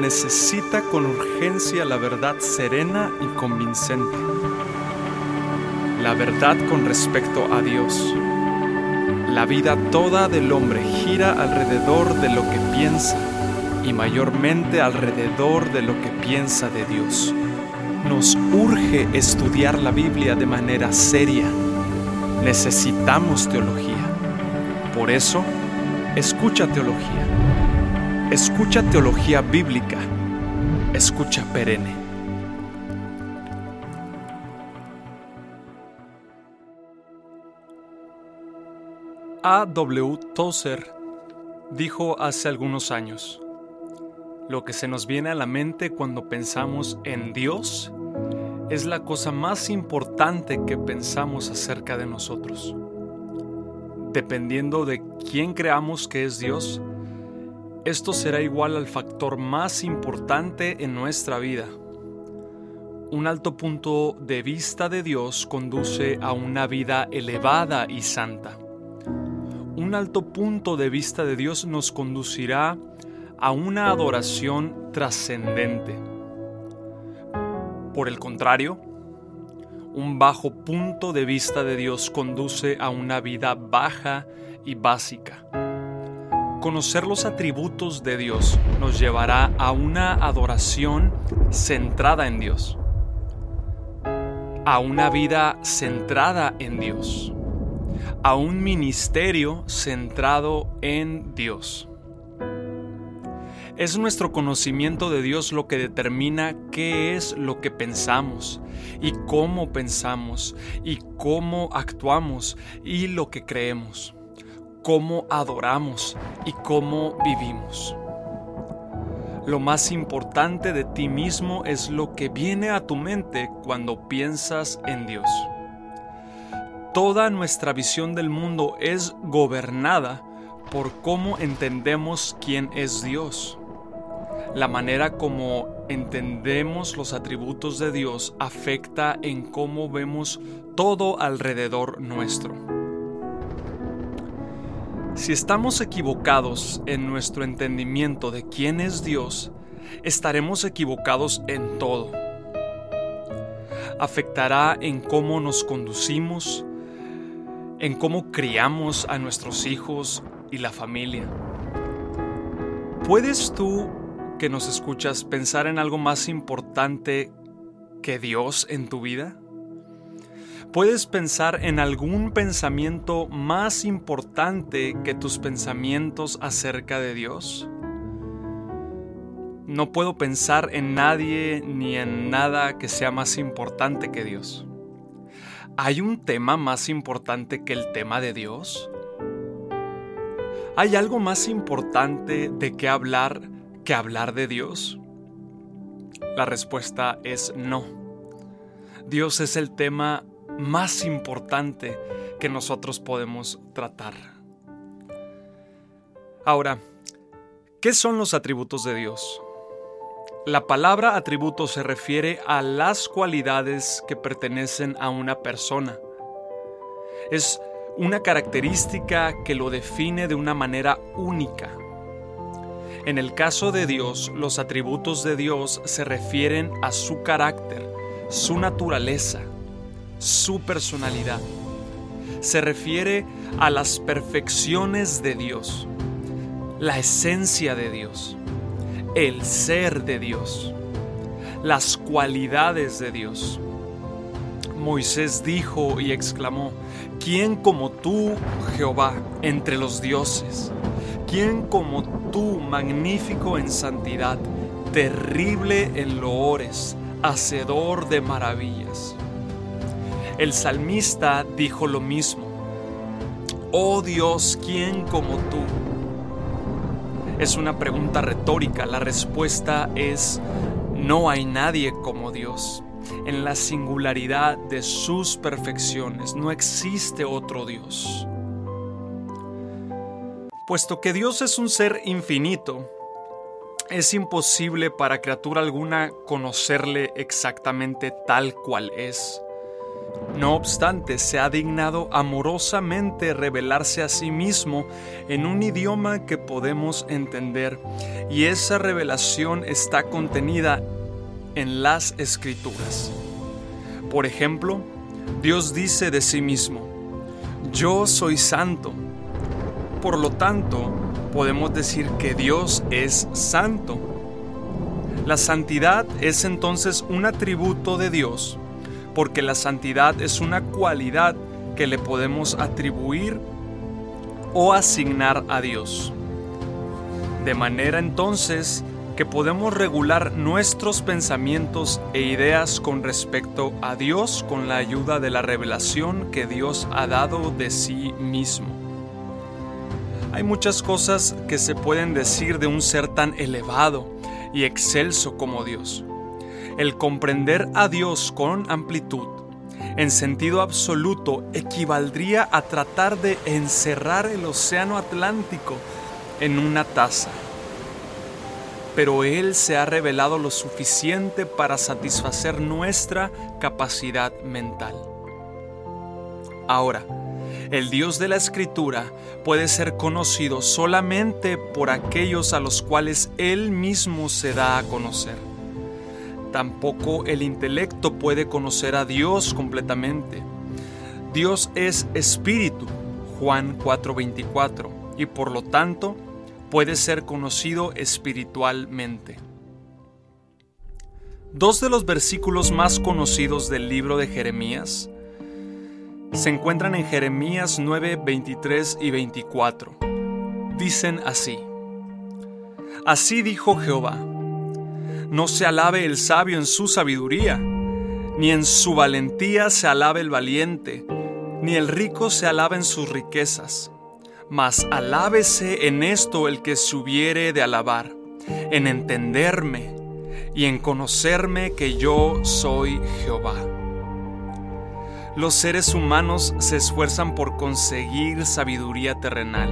necesita con urgencia la verdad serena y convincente. La verdad con respecto a Dios. La vida toda del hombre gira alrededor de lo que piensa y mayormente alrededor de lo que piensa de Dios. Nos urge estudiar la Biblia de manera seria. Necesitamos teología. Por eso, escucha teología. Escucha teología bíblica. Escucha perenne. A. W. Tozer dijo hace algunos años, lo que se nos viene a la mente cuando pensamos en Dios es la cosa más importante que pensamos acerca de nosotros. Dependiendo de quién creamos que es Dios, esto será igual al factor más importante en nuestra vida. Un alto punto de vista de Dios conduce a una vida elevada y santa. Un alto punto de vista de Dios nos conducirá a una adoración trascendente. Por el contrario, un bajo punto de vista de Dios conduce a una vida baja y básica. Conocer los atributos de Dios nos llevará a una adoración centrada en Dios, a una vida centrada en Dios, a un ministerio centrado en Dios. Es nuestro conocimiento de Dios lo que determina qué es lo que pensamos y cómo pensamos y cómo actuamos y lo que creemos, cómo adoramos y cómo vivimos. Lo más importante de ti mismo es lo que viene a tu mente cuando piensas en Dios. Toda nuestra visión del mundo es gobernada por cómo entendemos quién es Dios. La manera como entendemos los atributos de Dios afecta en cómo vemos todo alrededor nuestro. Si estamos equivocados en nuestro entendimiento de quién es Dios, estaremos equivocados en todo. Afectará en cómo nos conducimos, en cómo criamos a nuestros hijos y la familia. ¿Puedes tú que nos escuchas pensar en algo más importante que Dios en tu vida? ¿Puedes pensar en algún pensamiento más importante que tus pensamientos acerca de Dios? No puedo pensar en nadie ni en nada que sea más importante que Dios. ¿Hay un tema más importante que el tema de Dios? ¿Hay algo más importante de qué hablar que hablar de Dios? La respuesta es no. Dios es el tema más importante que nosotros podemos tratar. Ahora, ¿qué son los atributos de Dios? La palabra atributo se refiere a las cualidades que pertenecen a una persona. Es una característica que lo define de una manera única. En el caso de Dios, los atributos de Dios se refieren a su carácter, su naturaleza, su personalidad. Se refiere a las perfecciones de Dios, la esencia de Dios, el ser de Dios, las cualidades de Dios. Moisés dijo y exclamó, ¿quién como tú, Jehová, entre los dioses? ¿Quién como tú, magnífico en santidad, terrible en loores, hacedor de maravillas? El salmista dijo lo mismo. Oh Dios, ¿quién como tú? Es una pregunta retórica. La respuesta es, no hay nadie como Dios. En la singularidad de sus perfecciones no existe otro Dios. Puesto que Dios es un ser infinito, es imposible para criatura alguna conocerle exactamente tal cual es. No obstante, se ha dignado amorosamente revelarse a sí mismo en un idioma que podemos entender, y esa revelación está contenida en las escrituras. Por ejemplo, Dios dice de sí mismo, yo soy santo. Por lo tanto, podemos decir que Dios es santo. La santidad es entonces un atributo de Dios porque la santidad es una cualidad que le podemos atribuir o asignar a Dios. De manera entonces que podemos regular nuestros pensamientos e ideas con respecto a Dios con la ayuda de la revelación que Dios ha dado de sí mismo. Hay muchas cosas que se pueden decir de un ser tan elevado y excelso como Dios. El comprender a Dios con amplitud, en sentido absoluto, equivaldría a tratar de encerrar el océano Atlántico en una taza. Pero Él se ha revelado lo suficiente para satisfacer nuestra capacidad mental. Ahora, el Dios de la Escritura puede ser conocido solamente por aquellos a los cuales Él mismo se da a conocer. Tampoco el intelecto puede conocer a Dios completamente. Dios es espíritu, Juan 4:24, y por lo tanto puede ser conocido espiritualmente. Dos de los versículos más conocidos del libro de Jeremías se encuentran en Jeremías 9, 23 y 24. Dicen así, Así dijo Jehová, no se alabe el sabio en su sabiduría, ni en su valentía se alabe el valiente, ni el rico se alabe en sus riquezas. Mas alábese en esto el que se hubiere de alabar, en entenderme y en conocerme que yo soy Jehová. Los seres humanos se esfuerzan por conseguir sabiduría terrenal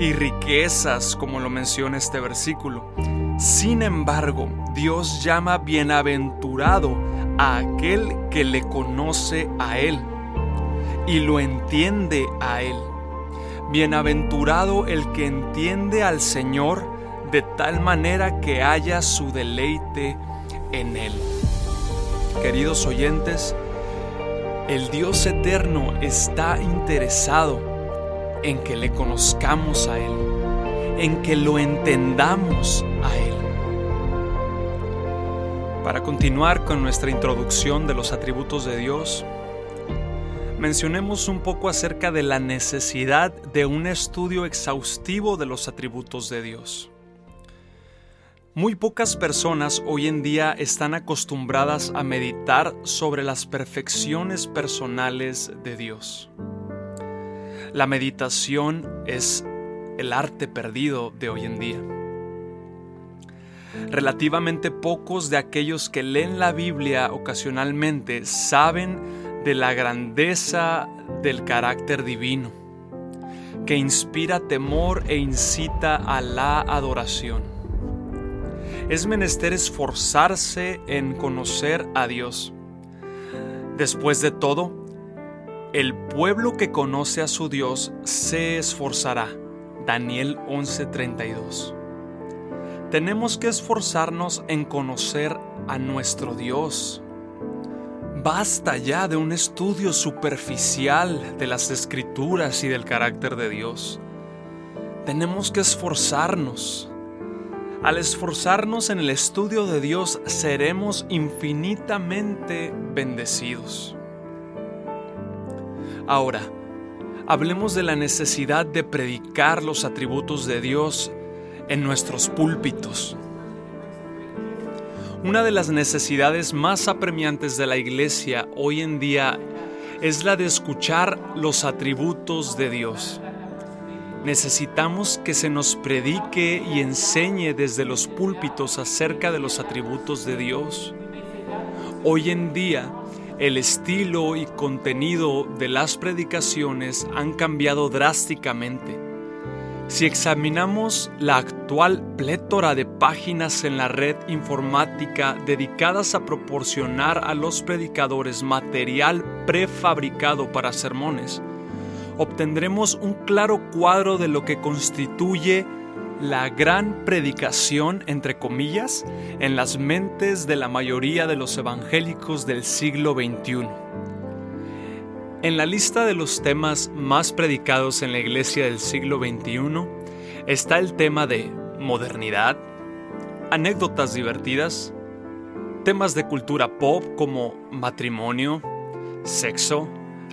y riquezas, como lo menciona este versículo, sin embargo, Dios llama bienaventurado a aquel que le conoce a Él y lo entiende a Él. Bienaventurado el que entiende al Señor de tal manera que haya su deleite en Él. Queridos oyentes, el Dios eterno está interesado en que le conozcamos a Él en que lo entendamos a Él. Para continuar con nuestra introducción de los atributos de Dios, mencionemos un poco acerca de la necesidad de un estudio exhaustivo de los atributos de Dios. Muy pocas personas hoy en día están acostumbradas a meditar sobre las perfecciones personales de Dios. La meditación es el arte perdido de hoy en día. Relativamente pocos de aquellos que leen la Biblia ocasionalmente saben de la grandeza del carácter divino, que inspira temor e incita a la adoración. Es menester esforzarse en conocer a Dios. Después de todo, el pueblo que conoce a su Dios se esforzará Daniel 11:32. Tenemos que esforzarnos en conocer a nuestro Dios. Basta ya de un estudio superficial de las escrituras y del carácter de Dios. Tenemos que esforzarnos. Al esforzarnos en el estudio de Dios seremos infinitamente bendecidos. Ahora, hablemos de la necesidad de predicar los atributos de Dios en nuestros púlpitos. Una de las necesidades más apremiantes de la iglesia hoy en día es la de escuchar los atributos de Dios. Necesitamos que se nos predique y enseñe desde los púlpitos acerca de los atributos de Dios. Hoy en día, el estilo y contenido de las predicaciones han cambiado drásticamente. Si examinamos la actual plétora de páginas en la red informática dedicadas a proporcionar a los predicadores material prefabricado para sermones, obtendremos un claro cuadro de lo que constituye la gran predicación, entre comillas, en las mentes de la mayoría de los evangélicos del siglo XXI. En la lista de los temas más predicados en la iglesia del siglo XXI está el tema de modernidad, anécdotas divertidas, temas de cultura pop como matrimonio, sexo,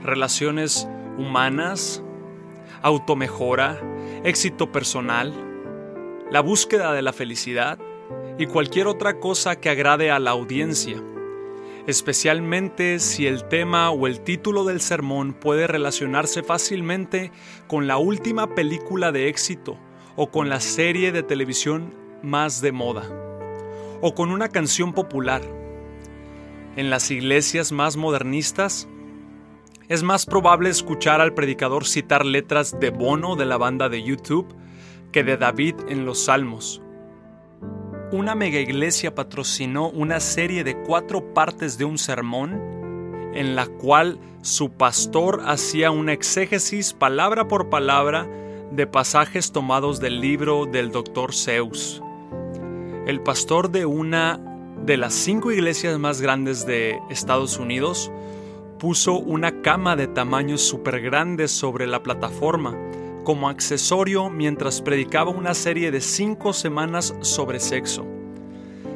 relaciones humanas, automejora, éxito personal, la búsqueda de la felicidad y cualquier otra cosa que agrade a la audiencia especialmente si el tema o el título del sermón puede relacionarse fácilmente con la última película de éxito o con la serie de televisión más de moda o con una canción popular. En las iglesias más modernistas, es más probable escuchar al predicador citar letras de Bono de la banda de YouTube que de David en los Salmos una mega iglesia patrocinó una serie de cuatro partes de un sermón en la cual su pastor hacía una exégesis palabra por palabra de pasajes tomados del libro del Dr. Zeus. El pastor de una de las cinco iglesias más grandes de Estados Unidos puso una cama de tamaño súper grande sobre la plataforma como accesorio mientras predicaba una serie de cinco semanas sobre sexo,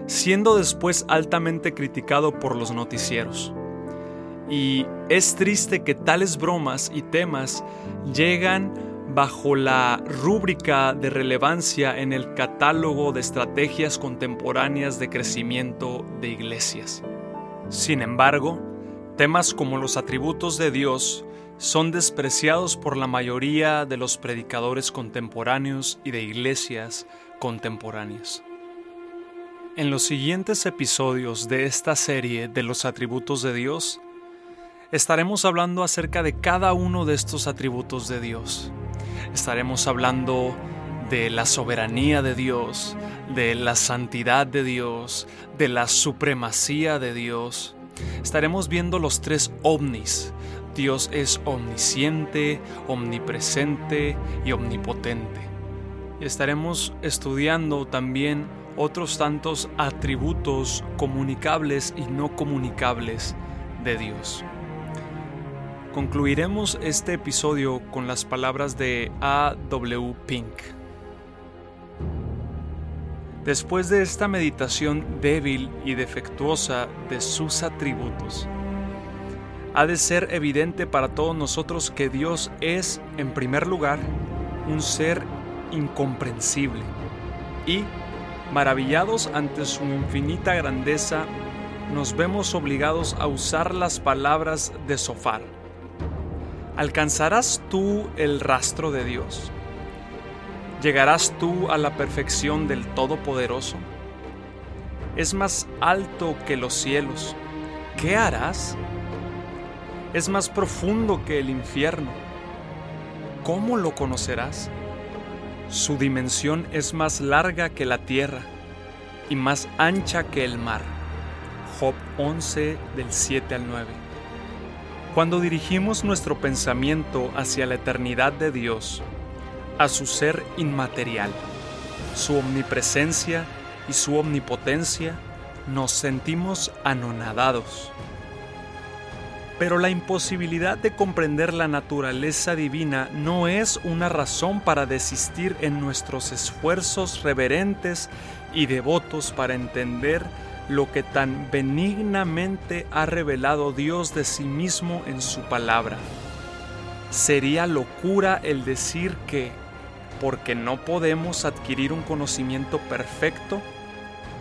siendo después altamente criticado por los noticieros. Y es triste que tales bromas y temas llegan bajo la rúbrica de relevancia en el catálogo de estrategias contemporáneas de crecimiento de iglesias. Sin embargo, temas como los atributos de Dios son despreciados por la mayoría de los predicadores contemporáneos y de iglesias contemporáneas. En los siguientes episodios de esta serie de los atributos de Dios, estaremos hablando acerca de cada uno de estos atributos de Dios. Estaremos hablando de la soberanía de Dios, de la santidad de Dios, de la supremacía de Dios. Estaremos viendo los tres ovnis, Dios es omnisciente, omnipresente y omnipotente. Y estaremos estudiando también otros tantos atributos comunicables y no comunicables de Dios. Concluiremos este episodio con las palabras de A. W. Pink. Después de esta meditación débil y defectuosa de sus atributos, ha de ser evidente para todos nosotros que Dios es, en primer lugar, un ser incomprensible y, maravillados ante su infinita grandeza, nos vemos obligados a usar las palabras de Sofar. ¿Alcanzarás tú el rastro de Dios? ¿Llegarás tú a la perfección del Todopoderoso? Es más alto que los cielos. ¿Qué harás? Es más profundo que el infierno. ¿Cómo lo conocerás? Su dimensión es más larga que la tierra y más ancha que el mar. Job 11 del 7 al 9. Cuando dirigimos nuestro pensamiento hacia la eternidad de Dios, a su ser inmaterial, su omnipresencia y su omnipotencia, nos sentimos anonadados pero la imposibilidad de comprender la naturaleza divina no es una razón para desistir en nuestros esfuerzos reverentes y devotos para entender lo que tan benignamente ha revelado Dios de sí mismo en su palabra. Sería locura el decir que, porque no podemos adquirir un conocimiento perfecto,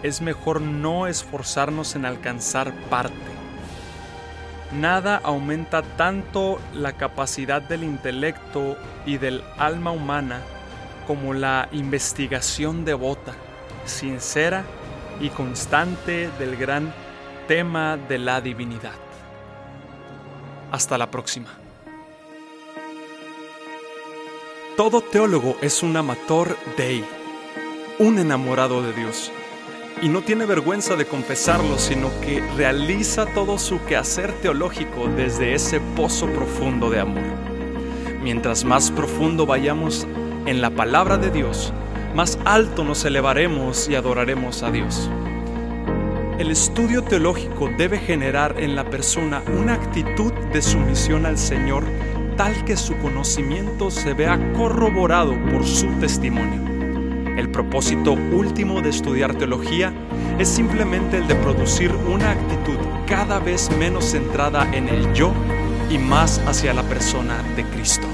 es mejor no esforzarnos en alcanzar parte. Nada aumenta tanto la capacidad del intelecto y del alma humana como la investigación devota, sincera y constante del gran tema de la divinidad. Hasta la próxima. Todo teólogo es un amator dei, un enamorado de Dios. Y no tiene vergüenza de confesarlo, sino que realiza todo su quehacer teológico desde ese pozo profundo de amor. Mientras más profundo vayamos en la palabra de Dios, más alto nos elevaremos y adoraremos a Dios. El estudio teológico debe generar en la persona una actitud de sumisión al Señor tal que su conocimiento se vea corroborado por su testimonio. El propósito último de estudiar teología es simplemente el de producir una actitud cada vez menos centrada en el yo y más hacia la persona de Cristo.